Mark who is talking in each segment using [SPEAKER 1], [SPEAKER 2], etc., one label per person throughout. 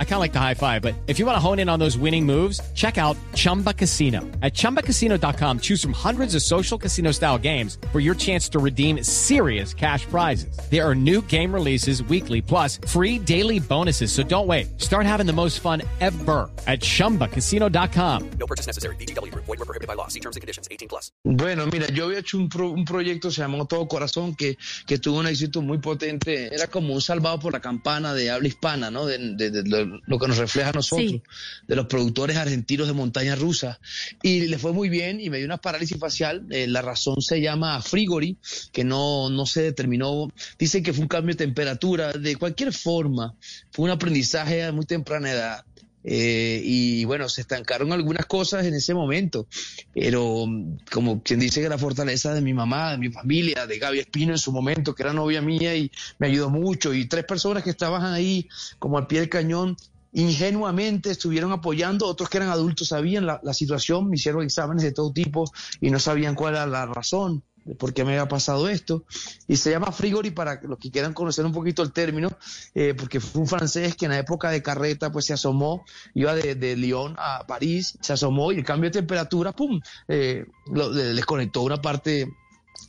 [SPEAKER 1] I kind of like the high five, but if you want to hone in on those winning moves, check out Chumba Casino. At ChumbaCasino.com, choose from hundreds of social casino style games for your chance to redeem serious cash prizes. There are new game releases weekly, plus free daily bonuses. So don't wait. Start having the most fun ever at ChumbaCasino.com.
[SPEAKER 2] No purchase necessary. BGW. Void were prohibited by law. See terms and conditions. 18 plus.
[SPEAKER 3] Bueno, mira, yo había hecho un, pro- un proyecto, se llamó Todo Corazón, que, que tuvo un éxito muy potente. Era como un salvado por la campana de habla hispana, ¿no? De, de- de lo, que nos refleja a nosotros,
[SPEAKER 4] Sí.
[SPEAKER 3] de los productores argentinos de montaña rusa. Y le fue muy bien y me dio una parálisis facial. Eh, la razón se llama frigori, que no, no se determinó. Dicen que fue un cambio de temperatura. De cualquier forma, fue un aprendizaje a muy temprana edad. Eh, y bueno, se estancaron algunas cosas en ese momento, pero mm, como quien dice que la fortaleza de mi mamá, de mi familia, de Gaby Espino en su momento, que era novia mía y me ayudó mucho, y tres personas que estaban ahí como al pie del cañón, ingenuamente estuvieron apoyando, otros que eran adultos sabían la, la situación, me hicieron exámenes de todo tipo y no sabían cuál era la razón por qué me había pasado esto. Y se llama Frigori para los que quieran conocer un poquito el término, eh, porque fue un francés que en la época de carreta pues se asomó, iba de, de Lyon a París, se asomó y el cambio de temperatura, ¡pum!, eh, lo- le- les conectó una parte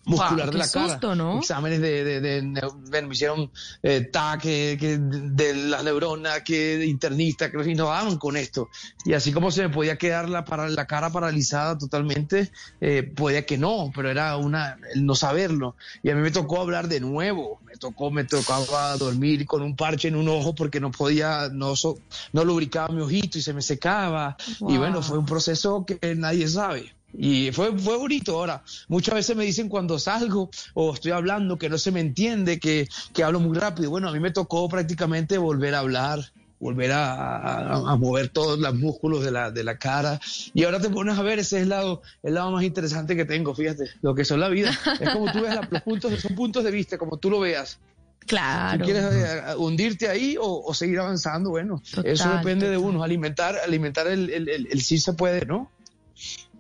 [SPEAKER 3] muscular de la cara. Exámenes de, de, me hicieron eh, TAC, que, que de las neuronas, que internista, que y no daban con esto. Y así como se me podía quedar la, para, la cara paralizada totalmente, eh, podía que no, pero era una, el no saberlo. Y a mí me tocó hablar de nuevo, me tocó, me tocaba dormir con un parche en un ojo porque no podía, no, so- no lubricaba mi ojito y se me secaba. Y bueno, fue un proceso que nadie sabe. Y fue, fue bonito. Ahora, muchas veces me dicen cuando salgo o estoy hablando que no se me entiende, que, que hablo muy rápido. Bueno, a mí me tocó prácticamente volver a hablar, volver a, a- a mover todos los músculos de la, de la cara. Y ahora te pones a ver, ese es el lado, el lado más interesante que tengo, fíjate, lo que son la vida. Es como tú ves la- los puntos, son puntos de vista, como tú lo veas.
[SPEAKER 4] Claro.
[SPEAKER 3] Si quieres eh, hundirte ahí o, o seguir avanzando, bueno, eso
[SPEAKER 4] Total,
[SPEAKER 3] depende de uno, alimentar, alimentar el, el, el, el sí se puede, ¿no?